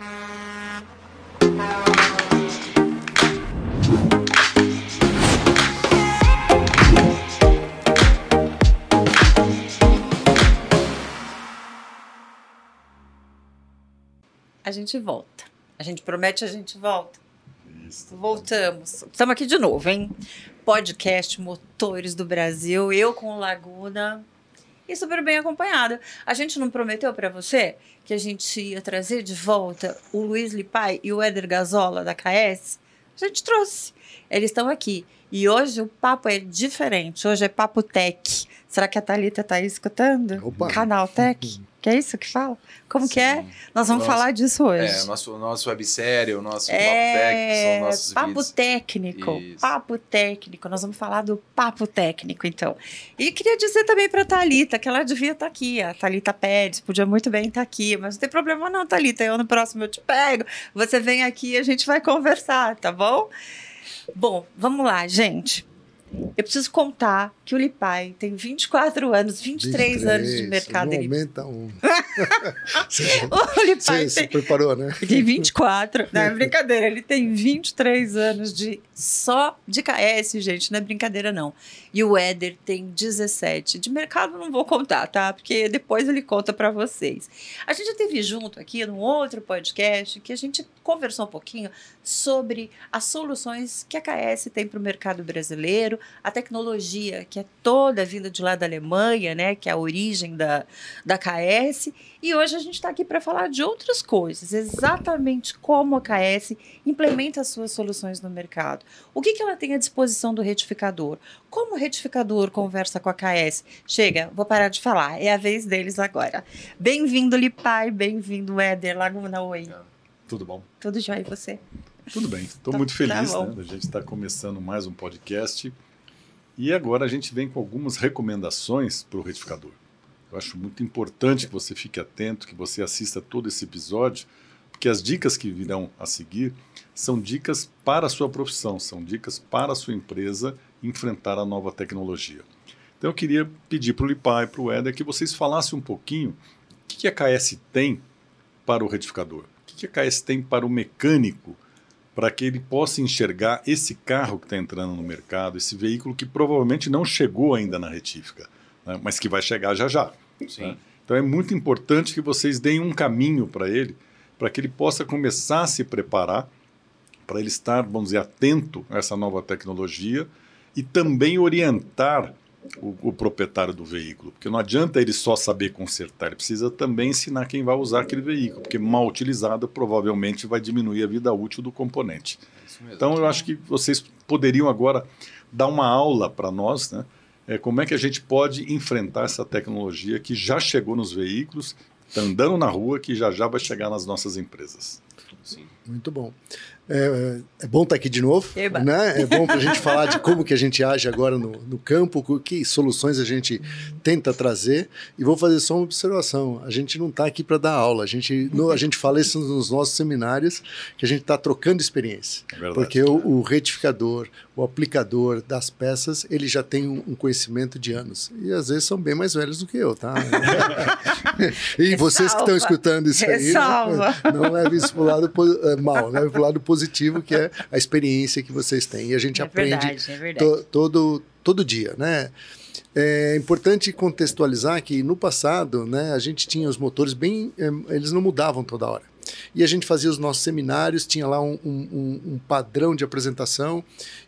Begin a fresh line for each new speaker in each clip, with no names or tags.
A gente volta. A gente promete, a gente volta. Isso. Voltamos. Estamos aqui de novo, hein? Podcast Motores do Brasil. Eu com o Laguna e super bem acompanhada. A gente não prometeu para você que a gente ia trazer de volta o Luiz Lipai e o Éder Gazola da KS? A gente trouxe. Eles estão aqui. E hoje o papo é diferente. Hoje é Papo Tech. Será que a Thalita está aí escutando? Opa. Canal Tech? Que é isso que fala? Como Sim. que é? Nós vamos nosso, falar disso hoje.
É, nosso, nosso websérie, o nosso é, Papo Tech, são nossos
Papo
vídeos.
técnico, isso. papo técnico. Nós vamos falar do papo técnico, então. E queria dizer também para a Thalita que ela devia estar tá aqui. A Thalita Pérez podia muito bem estar tá aqui, mas não tem problema não, Thalita. Eu no próximo eu te pego, você vem aqui e a gente vai conversar, tá bom? Bom, vamos lá, gente. Eu preciso contar que o Lipai tem 24 anos, 23, 23 anos de mercado.
Não aumenta um.
o Lipai
Você tem, se preparou, né?
Tem 24. Não, é brincadeira. Ele tem 23 anos de só de KS, gente. Não é brincadeira, não. E o Éder tem 17. De mercado não vou contar, tá? Porque depois ele conta para vocês. A gente já teve junto aqui num outro podcast que a gente conversou um pouquinho sobre as soluções que a KS tem para o mercado brasileiro, a tecnologia que é toda vinda de lá da Alemanha, né, que é a origem da, da KS. E hoje a gente está aqui para falar de outras coisas, exatamente como a KS implementa as suas soluções no mercado. O que, que ela tem à disposição do retificador? Como o retificador conversa com a KS? Chega, vou parar de falar, é a vez deles agora. Bem-vindo, Lipai, bem-vindo, Éder Laguna Oi.
Tudo bom?
Tudo jóia e você?
Tudo bem, estou muito tá feliz tá né, a gente estar tá começando mais um podcast. E agora a gente vem com algumas recomendações para o retificador. Eu acho muito importante que você fique atento, que você assista todo esse episódio, porque as dicas que virão a seguir são dicas para a sua profissão, são dicas para a sua empresa enfrentar a nova tecnologia. Então eu queria pedir para o Lipai e para o Éder que vocês falassem um pouquinho o que a KS tem para o retificador que a KS tem para o mecânico para que ele possa enxergar esse carro que está entrando no mercado, esse veículo que provavelmente não chegou ainda na retífica, né, mas que vai chegar já já. Né? Então é muito importante que vocês deem um caminho para ele, para que ele possa começar a se preparar, para ele estar, vamos dizer, atento a essa nova tecnologia e também orientar o, o, proprietário do veículo, porque não adianta ele só saber consertar, ele precisa também ensinar quem vai usar aquele veículo, porque mal utilizado provavelmente vai diminuir a vida útil do componente. Então eu acho que vocês poderiam agora dar uma aula para nós, né? É, como é que a gente pode enfrentar essa tecnologia que já chegou nos veículos, está andando na rua, que já já vai chegar nas nossas empresas.
Sim. Muito bom. É, é, bom estar aqui de novo, Eba. né? É bom para a gente falar de como que a gente age agora no, no campo, que soluções a gente tenta trazer. E vou fazer só uma observação: a gente não está aqui para dar aula. A gente, no, a gente fala isso nos nossos seminários, que a gente está trocando experiência. É porque o, o, retificador, o aplicador das peças, ele já tem um, um, conhecimento de anos e às vezes são bem mais velhos do que eu, tá? e vocês que estão escutando isso aí, não, não leve isso para o lado eh, mal, leve para o lado positivo positivo, que é a experiência que vocês têm. E a gente é aprende verdade, é to, todo, todo dia, né? É importante contextualizar que no passado, né, a gente tinha os motores bem, eh, eles não mudavam toda hora. E a gente fazia os nossos seminários, tinha lá um, um, um, padrão de apresentação,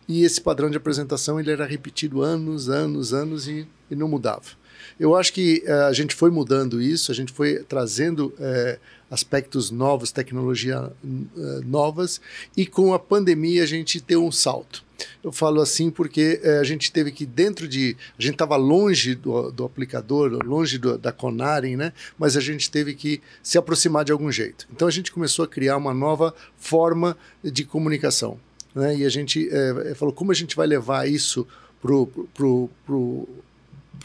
e esse padrão de apresentação ele era repetido anos, anos, anos e, e não mudava. Eu acho que uh, a gente foi mudando isso, a gente foi trazendo uh, aspectos novos, tecnologia uh, novas, e com a pandemia a gente deu um salto. Eu falo assim porque a gente teve que, dentro de. A gente estava longe do, do, aplicador, longe do, da Conaren, né? mas a gente teve que se aproximar de algum jeito. Então a gente começou a criar uma nova forma de comunicação. Né? E a gente falou como a gente vai levar isso para o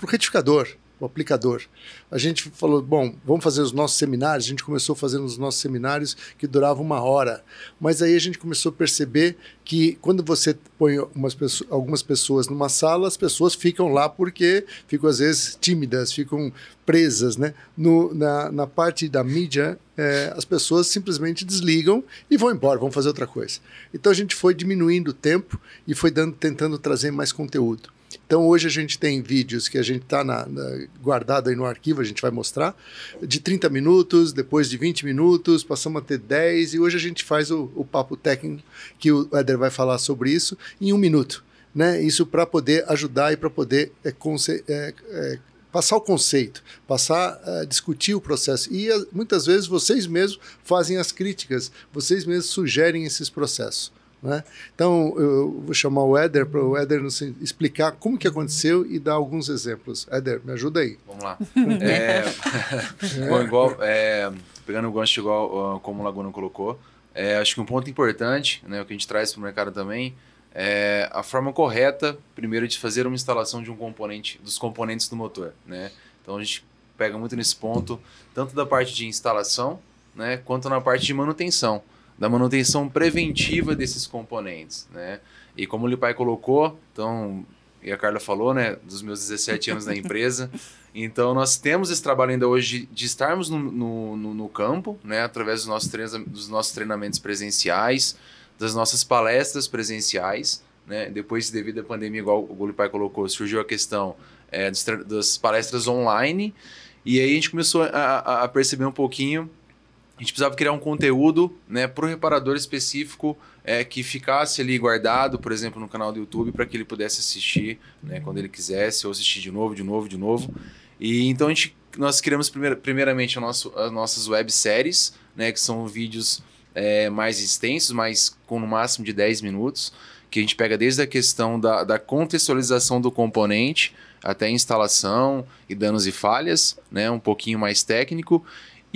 retificador o aplicador. A gente falou, bom, vamos fazer os nossos seminários. A gente começou fazendo os nossos seminários que duravam uma hora. Mas aí a gente começou a perceber que quando você põe pessoas, algumas pessoas numa sala, as pessoas ficam lá porque ficam às vezes tímidas, ficam presas, né? No, na, na parte da mídia, é, as pessoas simplesmente desligam e vão embora, vão fazer outra coisa. Então a gente foi diminuindo o tempo e foi dando, tentando trazer mais conteúdo. Então hoje a gente tem vídeos que a gente está guardado aí no arquivo, a gente vai mostrar, de 30 minutos, depois de 20 minutos, passamos a ter 10, e hoje a gente faz o, o papo técnico, que o Éder vai falar sobre isso, em um minuto. Né? Isso para poder ajudar e para poder é, é, é, passar o conceito, passar a uh, discutir o processo. E uh, muitas vezes vocês mesmos fazem as críticas, vocês mesmos sugerem esses processos. Né? Então, eu vou chamar o Éder para o Éder nos explicar como que aconteceu e dar alguns exemplos. Éder, me ajuda aí.
Vamos lá. é... Bom, igual, é... pegando o gancho igual como o Laguna colocou, é, acho que um ponto importante, né, o que a gente traz para o mercado também, é a forma correta, primeiro, de fazer uma instalação de um componente, dos componentes do motor. Né? Então, a gente pega muito nesse ponto, tanto da parte de instalação, né, quanto na parte de manutenção da manutenção preventiva desses componentes, né? E como o Lipai colocou, então, e a Carla falou, né, dos meus 17 anos na empresa, então nós temos esse trabalho ainda hoje de, estarmos no, no, no, campo, né, através dos nossos, dos nossos treinamentos presenciais, das nossas palestras presenciais, né, depois devido à pandemia, igual o Lipai colocou, surgiu a questão é, das palestras online, e aí a gente começou a, a perceber um pouquinho a gente precisava criar um conteúdo né, para o reparador específico é, que ficasse ali guardado, por exemplo, no canal do YouTube, para que ele pudesse assistir né, quando ele quisesse, ou assistir de novo, de novo, de novo. E então a gente, nós criamos primeir, primeiramente nosso, as nossas webséries, né, que são vídeos é, mais extensos, mas com no máximo de 10 minutos, que a gente pega desde a questão da, da contextualização do componente até instalação e danos e falhas, né, um pouquinho mais técnico.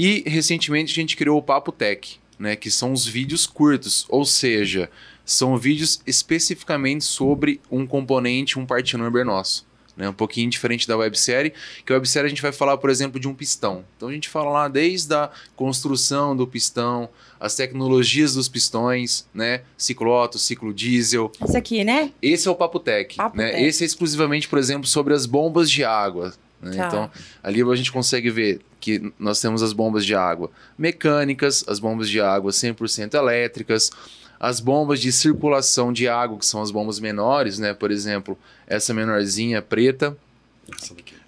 E recentemente a gente criou o Papo Tech, né, que são os vídeos curtos, ou seja, são vídeos especificamente sobre um componente, um part number nosso. Né, um pouquinho diferente da websérie, que a websérie a gente vai falar, por exemplo, de um pistão. Então a gente fala lá desde a construção do pistão, as tecnologias dos pistões, né? Ciclo Otto, ciclo diesel.
Esse aqui, né?
Esse é o Papo Tech. Papo né? Tech. Esse é exclusivamente, por exemplo, sobre as bombas de água. Né? Tá. Então, ali a gente consegue ver que nós temos as bombas de água mecânicas, as bombas de água 100% elétricas, as bombas de circulação de água, que são as bombas menores, né? Por exemplo, essa menorzinha preta.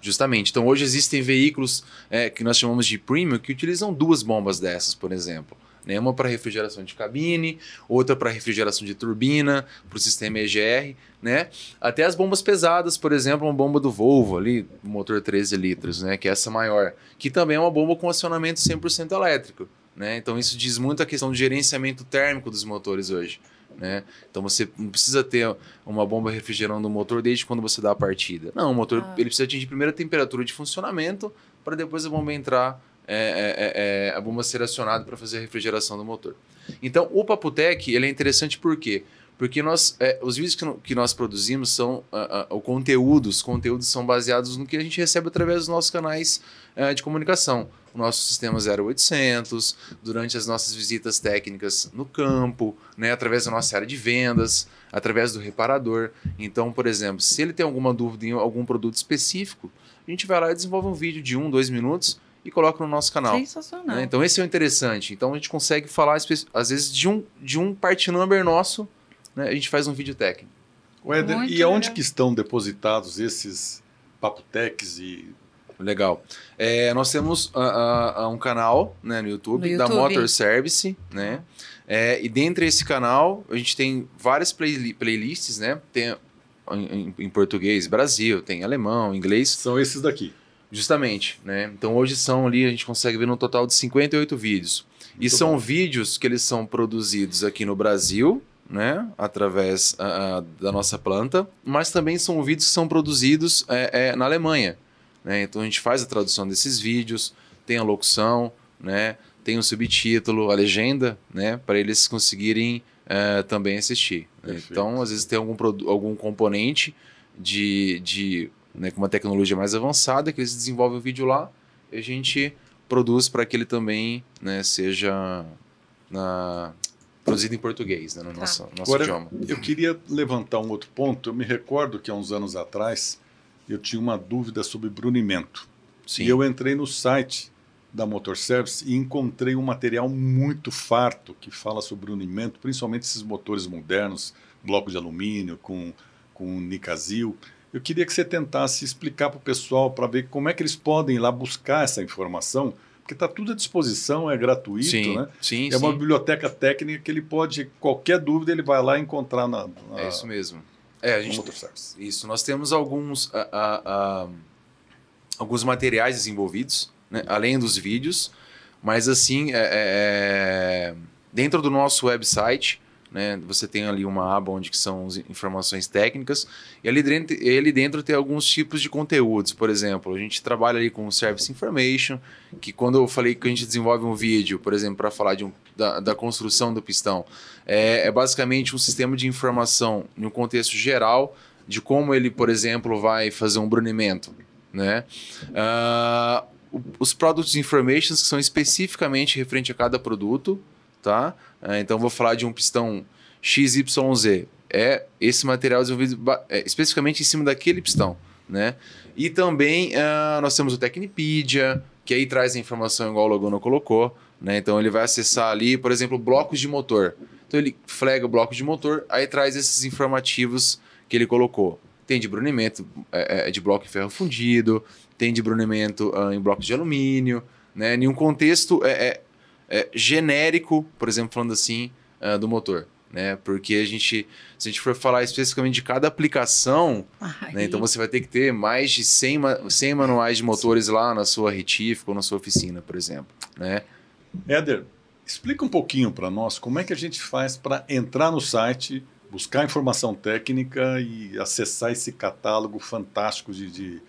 Justamente. Então, hoje existem veículos é, que nós chamamos de premium que utilizam duas bombas dessas, por exemplo. Né? Uma para refrigeração de cabine, outra para refrigeração de turbina, para o sistema EGR, né? Até as bombas pesadas, por exemplo, uma bomba do Volvo ali, motor 13 litros, né? Que é essa maior, que também é uma bomba com acionamento 100% elétrico, né? Então isso diz muito a questão do gerenciamento térmico dos motores hoje. Né? Então você não precisa ter uma bomba refrigerando o motor desde quando você dá a partida. Não, o motor ah. ele precisa atingir primeiro a temperatura de funcionamento para depois a bomba entrar é, é, é, é, a bomba ser acionada para fazer a refrigeração do motor. Então, o Paputec ele é interessante por quê? Porque nós, é, os vídeos que, que, nós produzimos são uh, uh, o conteúdo, os conteúdos são baseados no que a gente recebe através dos nossos canais uh, de comunicação. O nosso sistema 0800, durante as nossas visitas técnicas no campo, né, através da nossa área de vendas, através do reparador. Então, por exemplo, se ele tem alguma dúvida em algum produto específico, a gente vai lá e desenvolve um vídeo de um, dois minutos e coloca no nosso canal.
Sensacional.
Né? Então esse é o interessante. Então a gente consegue falar às vezes de um de um part number nosso, né? A gente faz um vídeo técnico.
Éder, e legal. aonde que estão depositados esses papotecs e
Legal. É, nós temos uh, uh, um canal né, no, YouTube, no YouTube da Motor Service, né? É, e dentro desse canal a gente tem várias play playlists, né? Tem em, em, português, Brasil, tem alemão, inglês.
São esses daqui.
Justamente, né? Então hoje são ali, a gente consegue ver no total de 58 vídeos. Muito e são bom. vídeos que eles são produzidos aqui no Brasil, né? Através uh, da nossa planta, mas também são vídeos que são produzidos é, é, na Alemanha. Né? Então a gente faz a tradução desses vídeos, tem a locução, né? Tem o subtítulo, a legenda, né? Para eles conseguirem uh, também assistir. Né? Então, às vezes tem algum, algum componente de, de né, com uma tecnologia mais avançada, que eles desenvolvem o vídeo lá e a gente produz para que ele também né, seja na, produzido em português, né, no tá. nosso, nosso Agora, idioma.
Eu queria levantar um outro ponto. Eu me recordo que há uns anos atrás eu tinha uma dúvida sobre brunimento. Sim. E eu entrei no site da Motor Service e encontrei um material muito farto que fala sobre brunimento, principalmente esses motores modernos, bloco de alumínio com, com nicazil. Eu queria que você tentasse explicar para o pessoal para ver como é que eles podem ir lá buscar essa informação, porque está tudo à disposição, é gratuito,
sim,
né?
Sim,
é uma biblioteca técnica que ele pode, qualquer dúvida, ele vai lá encontrar na. na
é isso mesmo. É, a gente, isso, nós temos alguns, uh, uh, uh, alguns materiais desenvolvidos, né, além dos vídeos, mas assim, é, é, é dentro do nosso website, né? Você tem ali uma aba onde são informações técnicas e ali dentro, ali dentro tem alguns tipos de conteúdos. Por exemplo, a gente trabalha ali com Service Information, que quando eu falei que a gente desenvolve um vídeo, por exemplo, para falar de um, da, da, construção do pistão, é, é basicamente um sistema de informação em um contexto geral de como ele, por exemplo, vai fazer um brunimento, né? Uh, os Product Informations que são especificamente referente a cada produto, tá? É, então vou falar de um pistão XYZ. É esse material desenvolvido é, especificamente em cima daquele pistão, né? E também uh, nós temos o Tecnipedia, que aí traz a informação igual o Logano colocou, né? Então ele vai acessar ali, por exemplo, blocos de motor. Então ele flega o bloco de motor, aí traz esses informativos que ele colocou. Tem de brunimento é, de bloco em ferro fundido, tem de brunimento uh, em bloco de alumínio, né? Em um contexto é, é é, genérico, por exemplo, falando assim, uh, do motor. Né? Porque a gente, se a gente for falar especificamente de cada aplicação, né? então você vai ter que ter mais de 100, 100 manuais de motores lá na sua retífica ou na sua oficina, por exemplo. Né?
Éder, explica um pouquinho para nós como é que a gente faz para entrar no site, buscar informação técnica e acessar esse catálogo fantástico de, de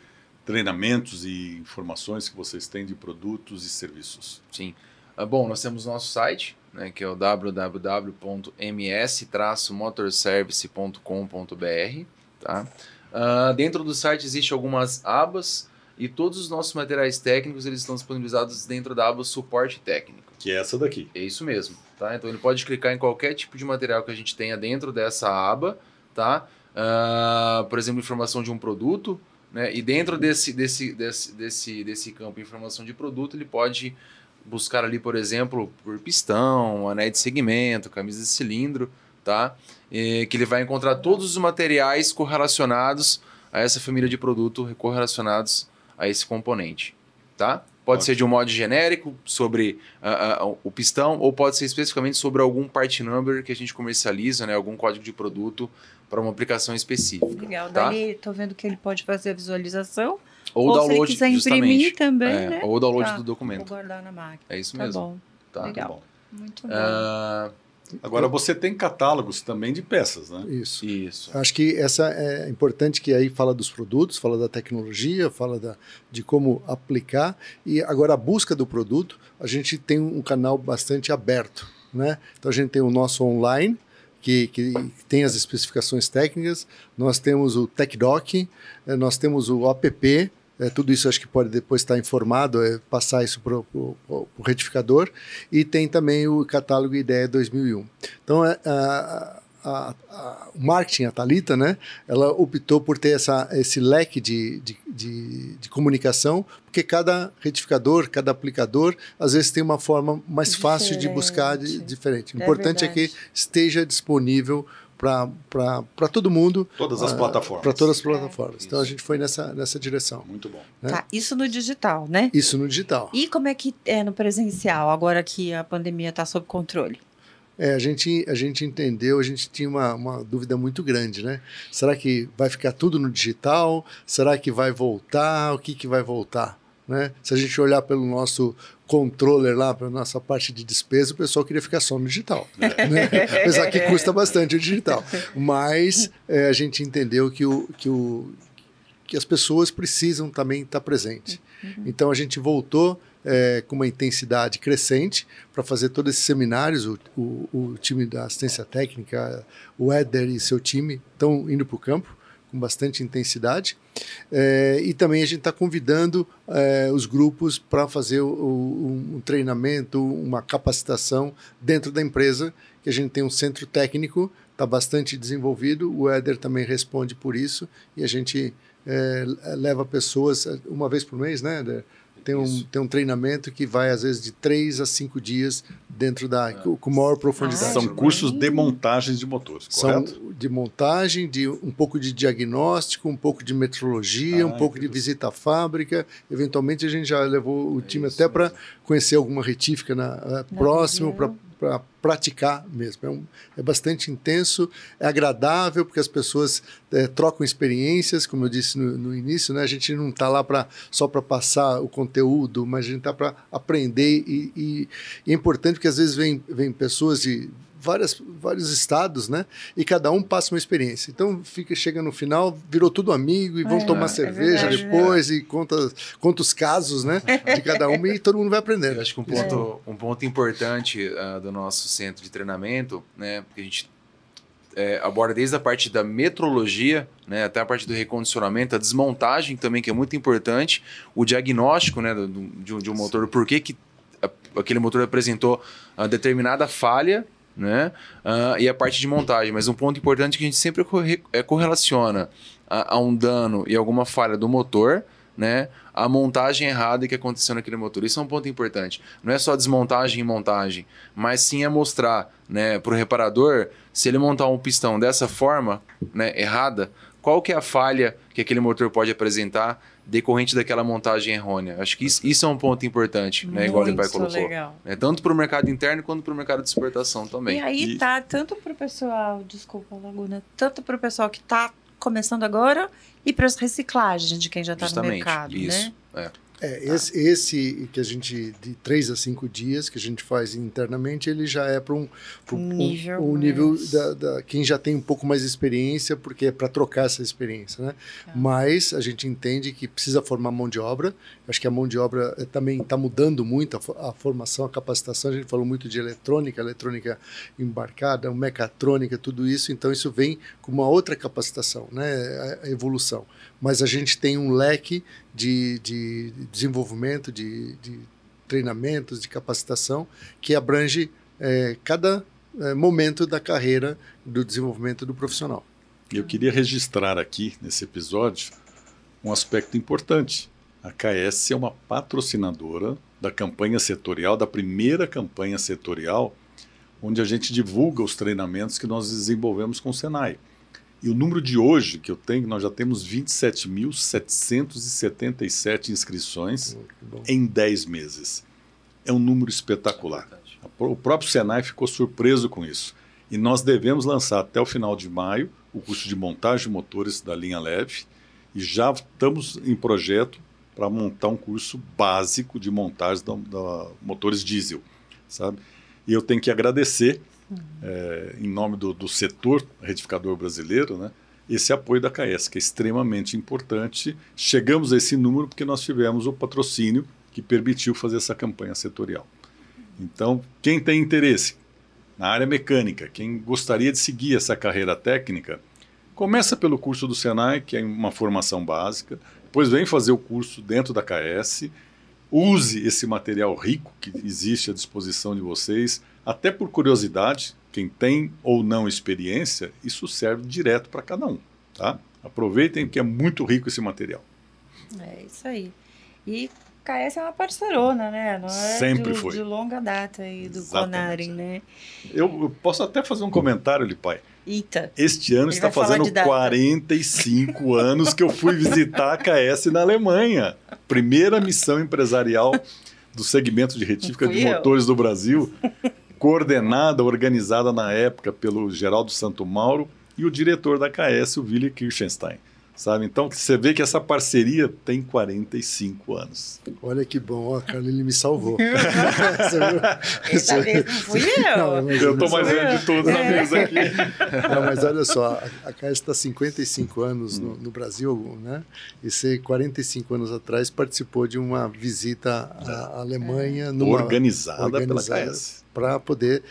treinamentos e informações que vocês têm de produtos e serviços.
Sim. Ah, bom, nós temos nosso site, né, que é o www.ms-motorservice.com.br. Tá? Uh, dentro do site existe algumas abas e todos os nossos materiais técnicos eles estão disponibilizados dentro da aba suporte técnico.
Que é essa daqui.
É isso mesmo. Tá? Então ele pode clicar em qualquer tipo de material que a gente tenha dentro dessa aba, tá? Uh, por exemplo, informação de um produto, né? E dentro desse, desse, desse, desse, desse campo informação de produto, ele pode buscar ali, por exemplo, por pistão, anéis de segmento, camisa de cilindro, tá? E que ele vai encontrar todos os materiais correlacionados a essa família de produto correlacionados a esse componente, tá? Pode Ótimo. ser de um modo genérico sobre uh, uh, o pistão ou pode ser especificamente sobre algum part number que a gente comercializa, né? Algum código de produto para uma aplicação específica.
Legal. Tá? Daí estou vendo que ele pode fazer a visualização
ou, ou download,
se ele quiser imprimir também,
é,
né?
Ou o download tá. do documento.
Vou guardar na máquina.
É isso
tá
mesmo.
Bom.
Tá
Legal.
bom.
Muito bom. Uh,
Agora você tem catálogos também de peças, né?
Isso.
Isso.
Acho que essa é importante que aí fala dos produtos, fala da tecnologia, fala da, de como aplicar e agora a busca do produto, a gente tem um canal bastante aberto, né? Então a gente tem o nosso online, que, que, tem as especificações técnicas, nós temos o TechDoc, eh, nós temos o app, é, tudo isso acho que pode depois estar informado, é, passar isso para o retificador. E tem também o catálogo Ideia 2001. Então, é, a, a, a, o marketing, a Talita, né, ela optou por ter essa, esse leque de, de, de, de, comunicação, porque cada retificador, cada aplicador, às vezes tem uma forma mais diferente. fácil de buscar de, diferente. O é importante é que esteja disponível para todo mundo.
Todas as uh, plataformas.
Para todas as plataformas. É, então a gente foi nessa, nessa direção.
Muito bom.
Né? Tá, isso no digital, né?
Isso no digital.
E como é que é no presencial, agora que a pandemia está sob controle?
É, a gente, a gente entendeu, a gente tinha uma, uma dúvida muito grande, né? Será que vai ficar tudo no digital? Será que vai voltar? O que, que vai voltar? Né? Se a gente olhar pelo nosso controller lá, para nossa parte de despesa, o pessoal queria ficar só no digital. Né? Apesar que custa bastante o digital. Mas é, a gente entendeu que, o, que, o, que as pessoas precisam também estar presentes. Uhum. Então a gente voltou é, com uma intensidade crescente para fazer todos esses seminários. O, o, o, time da assistência técnica, o Éder e seu time estão indo para o campo com bastante intensidade. É, e também a gente está convidando é, os grupos para fazer o, o, um treinamento, uma capacitação dentro da empresa, que a gente tem um centro técnico, está bastante desenvolvido, o Éder também responde por isso, e a gente é, leva pessoas uma vez por mês, né, Éder? Tem um, tem um treinamento que vai, às vezes, de três a cinco dias dentro da. Ah. com maior profundidade.
Ah, São cursos de montagem de motores, correto?
São de montagem, de um pouco de diagnóstico, um pouco de metrologia, ah, um pouco de visita à fábrica. Eventualmente, a gente já levou o time até para conhecer alguma retífica na, uh, próximo, para para praticar mesmo. É, um, é, bastante intenso, é agradável, porque as pessoas é, trocam experiências, como eu disse no, no início, né? a gente não está lá pra, só para passar o conteúdo, mas a gente está para aprender. E, e, e, é importante porque às vezes vem, vem pessoas de várias, vários estados, né? E cada um passa uma experiência. Então fica, chega no final, virou tudo amigo e vão é, tomar é cerveja verdade, depois e conta, conta os casos, né? De cada um e todo mundo vai aprendendo.
Eu acho que um ponto, um ponto importante uh, do nosso centro de treinamento, né? Porque a gente é, aborda desde a parte da metrologia, né, até a parte do recondicionamento, a desmontagem também, que é muito importante, o diagnóstico né, do, de, de um motor, por que, que aquele motor apresentou a determinada falha né? Uh, e a parte de montagem. Mas um ponto importante que a gente sempre é, correlaciona a, a, um dano e alguma falha do motor, né? A montagem errada que aconteceu naquele motor. Isso é um ponto importante. Não é só desmontagem e montagem, mas sim é mostrar, né, para o reparador, se ele montar um pistão dessa forma, né, errada, qual que é a falha que aquele motor pode apresentar decorrente daquela montagem errônea. Acho que isso, isso é um ponto importante, né? Igual o pai colocou. Legal. É, tanto para o mercado interno quanto para o mercado de exportação também.
E aí
e...
tá tanto para o pessoal, desculpa, Laguna, tanto para o pessoal que está começando agora e para as reciclagens de quem já está no mercado,
isso.
né?
É.
É, tá. esse, esse, que a gente, de três a cinco dias, que a gente faz internamente, ele já é para um, um, nível, um, um nível da, da, quem já tem um pouco mais de experiência, porque é para trocar essa experiência, né? É. Mas a gente entende que precisa formar mão de obra. Acho que a mão de obra é, também está mudando muito, a, a, formação, a capacitação. A gente falou muito de eletrônica, eletrônica embarcada, mecatrônica, tudo isso. Então, isso vem com uma outra capacitação, né? a evolução mas a gente tem um leque de, de desenvolvimento, de, de treinamentos, de capacitação que abrange é, cada é, momento da carreira do desenvolvimento do profissional.
Eu queria registrar aqui nesse episódio um aspecto importante. A KS é uma patrocinadora da campanha setorial, da primeira campanha setorial, onde a gente divulga os treinamentos que nós desenvolvemos com o Senai. E o número de hoje que eu tenho, nós já temos 27.777 inscrições oh, em 10 meses. É um número espetacular. O próprio Senai ficou surpreso com isso. E nós devemos lançar até o final de maio o curso de montagem de motores da linha leve e já estamos em projeto para montar um curso básico de montagem da, da motores diesel, sabe? E eu tenho que agradecer é, em nome do, do, setor retificador brasileiro, né, esse apoio da CAES, que é extremamente importante. Chegamos a esse número porque nós tivemos o patrocínio que permitiu fazer essa campanha setorial. Então, quem tem interesse na área mecânica, quem gostaria de seguir essa carreira técnica, começa pelo curso do Senai, que é uma formação básica, depois vem fazer o curso dentro da KS, use esse material rico que existe à disposição de vocês, até por curiosidade, quem tem ou não experiência, isso serve direto para cada um, tá? Aproveitem que é muito rico esse material.
É isso aí. E KS é uma parcerona, né? Não é
Sempre
de,
foi.
De longa data aí do Exatamente. né?
Eu, eu, posso até fazer um comentário, Lipai.
Eita.
Este ano está fazendo 45 anos que eu fui visitar a KS na Alemanha. Primeira missão empresarial do segmento de retífica de motores do Brasil coordenada, organizada na época pelo Geraldo Santo Mauro e o diretor da KS, o Willi Kirchenstein. Sabe? Então, você vê que essa parceria tem 45 anos.
Olha que bom, cara, ele me salvou.
Essa vez não fui eu. Não,
eu estou mais velho de todos na mesa aqui.
Não, mas olha só, a, a KS está 55 anos no, no, Brasil, né? E você, 45 anos atrás, participou de uma visita à Alemanha. Numa,
organizada, organizada pela KS.
Para poder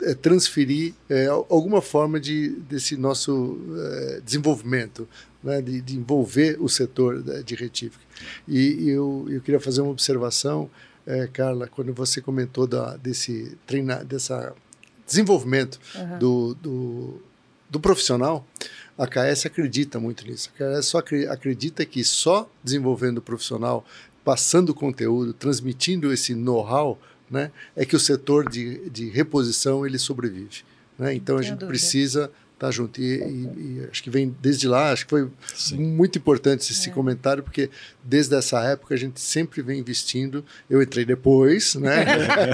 é, transferir é, alguma forma de, desse nosso é, desenvolvimento né, de, de, envolver o setor de retífica. E, e eu, eu queria fazer uma observação, é, Carla, quando você comentou da, desse treinar, dessa desenvolvimento uhum. do, do, do, profissional, a KS acredita muito nisso. A KS só acredita que só desenvolvendo o profissional, passando conteúdo, transmitindo esse know-how, né, é que o setor de, de reposição ele sobrevive. Né? Então a gente dúvida. precisa tá junto. E, e, e, acho que vem desde lá, acho que foi Sim. muito importante esse é. comentário, porque desde essa época a gente sempre vem investindo. Eu entrei depois, né?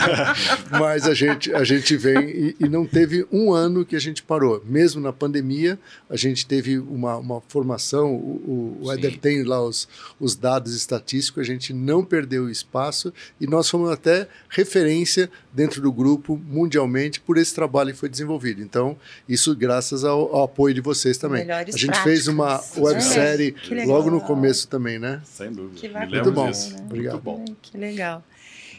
Mas a gente, a gente vem e, e, não teve um ano que a gente parou. Mesmo na pandemia, a gente teve uma, uma formação, o, o Eder tem lá os, os dados estatísticos, a gente não perdeu o espaço e nós fomos até referência dentro do grupo mundialmente por esse trabalho que foi desenvolvido. Então, isso graças ao, ao apoio de vocês também. Melhores a gente práticas. fez uma websérie é, logo no começo também, né?
Sem dúvida.
Que Muito bom. Disso. Né? Obrigado. Muito
bom. Que legal.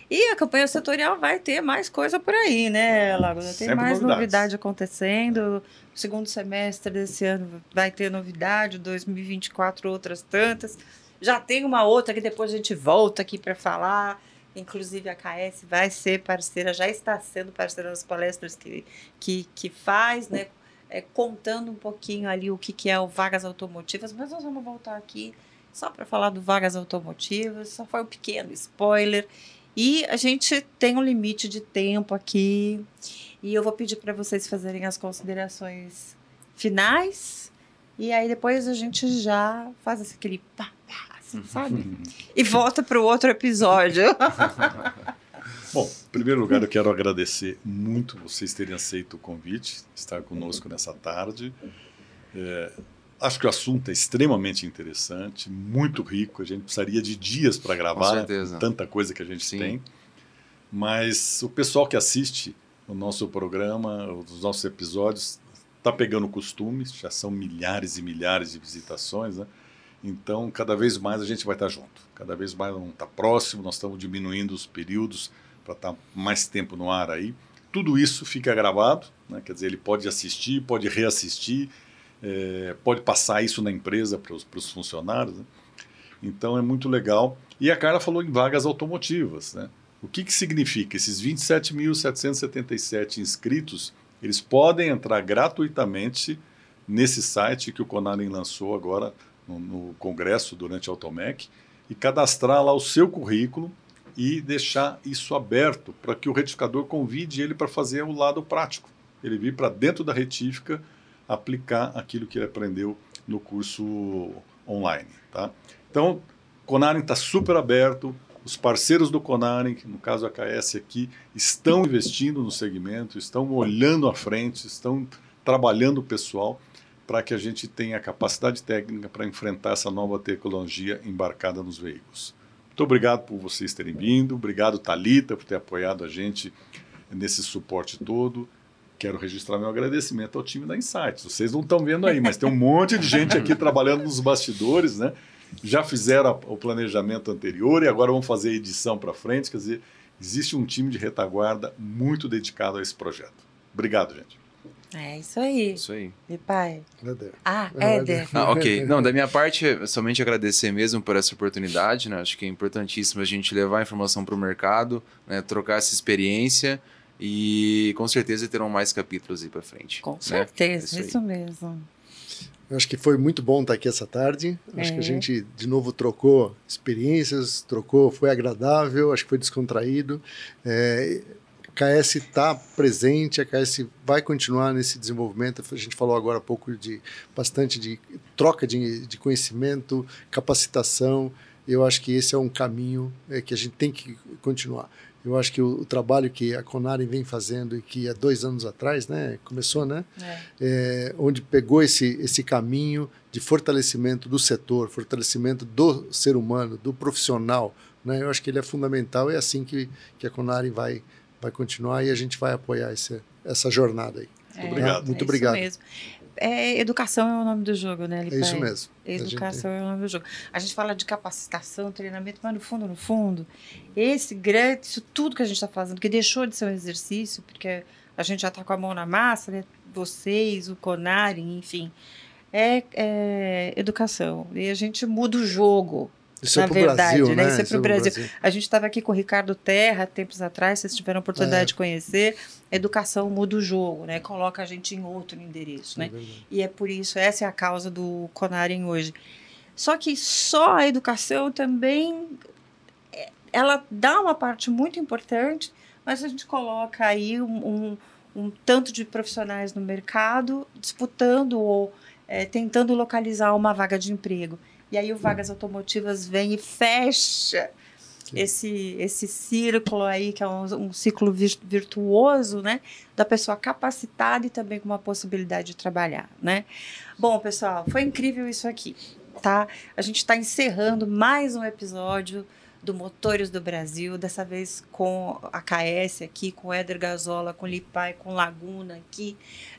E a campanha setorial vai ter mais coisa por aí, né, Lagoa? Tem Sempre mais novidades. novidade acontecendo. O segundo semestre desse ano vai ter novidade, 2024 outras tantas. Já tem uma outra que depois a gente volta aqui para falar. Inclusive a KS vai ser parceira, já está sendo parceira nas palestras que, que, que faz, né? É, contando um pouquinho ali o que, que é o Vagas Automotivas, mas nós vamos voltar aqui só para falar do Vagas Automotivas, só foi um pequeno spoiler. E a gente tem um limite de tempo aqui, e eu vou pedir para vocês fazerem as considerações finais, e aí depois a gente já faz aquele pá, pá, assim, sabe? e volta para o outro episódio.
Bom, em primeiro lugar, eu quero agradecer muito vocês terem aceito o convite, estar conosco nessa tarde. É, acho que o assunto é extremamente interessante, muito rico. A gente precisaria de dias para gravar, tanta coisa que a gente Sim. tem. Mas o pessoal que assiste o nosso programa, os nossos episódios, está pegando costumes, já são milhares e milhares de visitações, né? Então, cada vez mais a gente vai estar junto, cada vez mais vamos estar próximo, nós estamos diminuindo os períodos para estar mais tempo no ar aí. Tudo isso fica gravado, né? quer dizer, ele pode assistir, pode reassistir, é, pode passar isso na empresa para os funcionários. Né? Então é muito legal. E a Carla falou em vagas automotivas. Né? O que, que significa? Esses 27.777 inscritos, eles podem entrar gratuitamente nesse site que o Conaren lançou agora no, no Congresso durante a Automec e cadastrar lá o seu currículo e deixar isso aberto para que o retificador convide ele para fazer o lado prático. Ele vir para dentro da retífica aplicar aquilo que ele aprendeu no curso online. Tá? Então, Conaren está super aberto. Os parceiros do Conaren, no caso a KS aqui, estão investindo no segmento, estão olhando à frente, estão trabalhando o pessoal para que a gente tenha capacidade técnica para enfrentar essa nova tecnologia embarcada nos veículos. Muito obrigado por vocês terem vindo. Obrigado, Talita, por ter apoiado a gente nesse suporte todo. Quero registrar meu agradecimento ao time da Insights. Vocês não estão vendo aí, mas tem um monte de gente aqui trabalhando nos bastidores, né? Já fizeram o planejamento anterior e agora vão fazer a edição para frente. Quer dizer, existe um time de retaguarda muito dedicado a esse projeto. Obrigado, gente.
É isso aí.
Isso aí.
E pai?
Éder.
Ah, Éder.
Ah, ok. Não, da minha parte, somente agradecer mesmo por essa oportunidade, né? Acho que é importantíssimo a gente levar a informação para o mercado, né? trocar essa experiência e com certeza terão mais capítulos aí para frente.
Com né? certeza, é isso, isso mesmo.
Eu acho que foi muito bom estar aqui essa tarde. Acho é. que a gente, de novo, trocou experiências, trocou, foi agradável, acho que foi descontraído. É, KS está presente, a KS vai continuar nesse desenvolvimento. A gente falou agora há pouco de bastante de troca de, de conhecimento, capacitação. Eu acho que esse é um caminho é, que a gente tem que continuar. Eu acho que o, o, trabalho que a Conaren vem fazendo e que há dois anos atrás, né, começou, né, é. É, onde pegou esse esse caminho de fortalecimento do setor, fortalecimento do ser humano, do profissional, né, eu acho que ele é fundamental. É assim que que a Conaren vai vai continuar e a gente vai apoiar esse, essa jornada aí.
É, Muito obrigado.
Muito é obrigado.
mesmo. É, educação é o nome do jogo, né?
É isso mesmo.
Educação é o nome do jogo. A gente fala de capacitação, treinamento, mas no fundo, no fundo, esse grande, isso tudo que a gente está fazendo, que deixou de ser um exercício, porque a gente já está com a mão na massa, né? Vocês, o Conari, enfim. é, é educação. E a gente muda o jogo.
Isso é na é verdade, Brasil, né?
né? Isso é para o Brasil. Brasil. A gente estava aqui com o Ricardo Terra tempos atrás, vocês tiveram a oportunidade é. de conhecer. Educação muda o jogo, né? Coloca a gente em outro endereço, né? É e é por isso, essa é a causa do Conarem hoje. Só que só a educação também é, ela dá uma parte muito importante, mas a gente coloca aí um, um, um tanto de profissionais no mercado disputando ou é, tentando localizar uma vaga de emprego. E aí o Vagas Automotivas vem e fecha esse, esse círculo aí, que é um, um ciclo virtuoso, né? Da pessoa capacitada e também com uma possibilidade de trabalhar, né? Bom, pessoal, foi incrível isso aqui, tá? A gente está encerrando mais um episódio do Motores do Brasil, dessa vez com a KS aqui, com Éder Gazola, com Lipai, com Laguna aqui,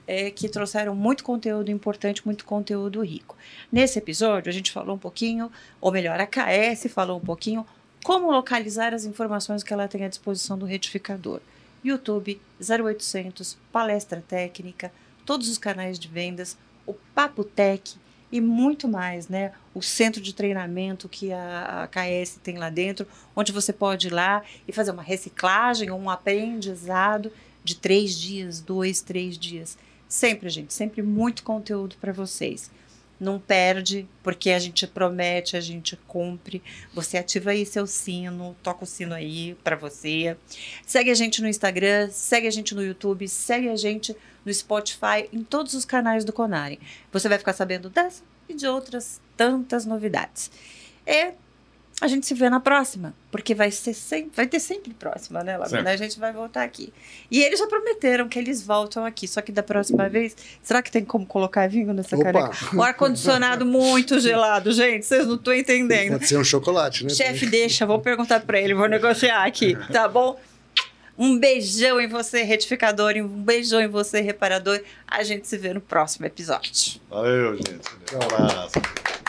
é, que trouxeram muito conteúdo importante, muito conteúdo rico. Nesse episódio, a gente falou um pouquinho, ou melhor, a KS falou um pouquinho como localizar as informações que ela tem à disposição do retificador. YouTube, 0800, palestra técnica, todos os canais de vendas, o Papo Tech, e muito mais, né? O centro de treinamento que a, KS tem lá dentro, onde você pode ir lá e fazer uma reciclagem, um aprendizado de três dias, dois, três dias. Sempre, gente, sempre muito conteúdo para vocês. Não perde, porque a gente promete, a gente cumpre. Você ativa aí seu sino, toca o sino aí para você. Segue a gente no Instagram, segue a gente no YouTube, segue a gente no Spotify, em todos os canais do Conare. Você vai ficar sabendo dessa e de outras tantas novidades. E a gente se vê na próxima, porque vai ser sempre, vai ter sempre próxima, né, Lavina? A gente vai voltar aqui. E eles já prometeram que eles voltam aqui, só que da próxima vez, será que tem como colocar vinho nessa Opa. caneca? O ar-condicionado muito gelado, gente, vocês não estão entendendo.
Pode ser um chocolate, né?
Chefe, deixa, vou perguntar para ele, vou negociar aqui, tá bom? Um beijão em você, retificador, um beijão em você, reparador. A gente se vê no próximo episódio.
Valeu, gente. Um abraço.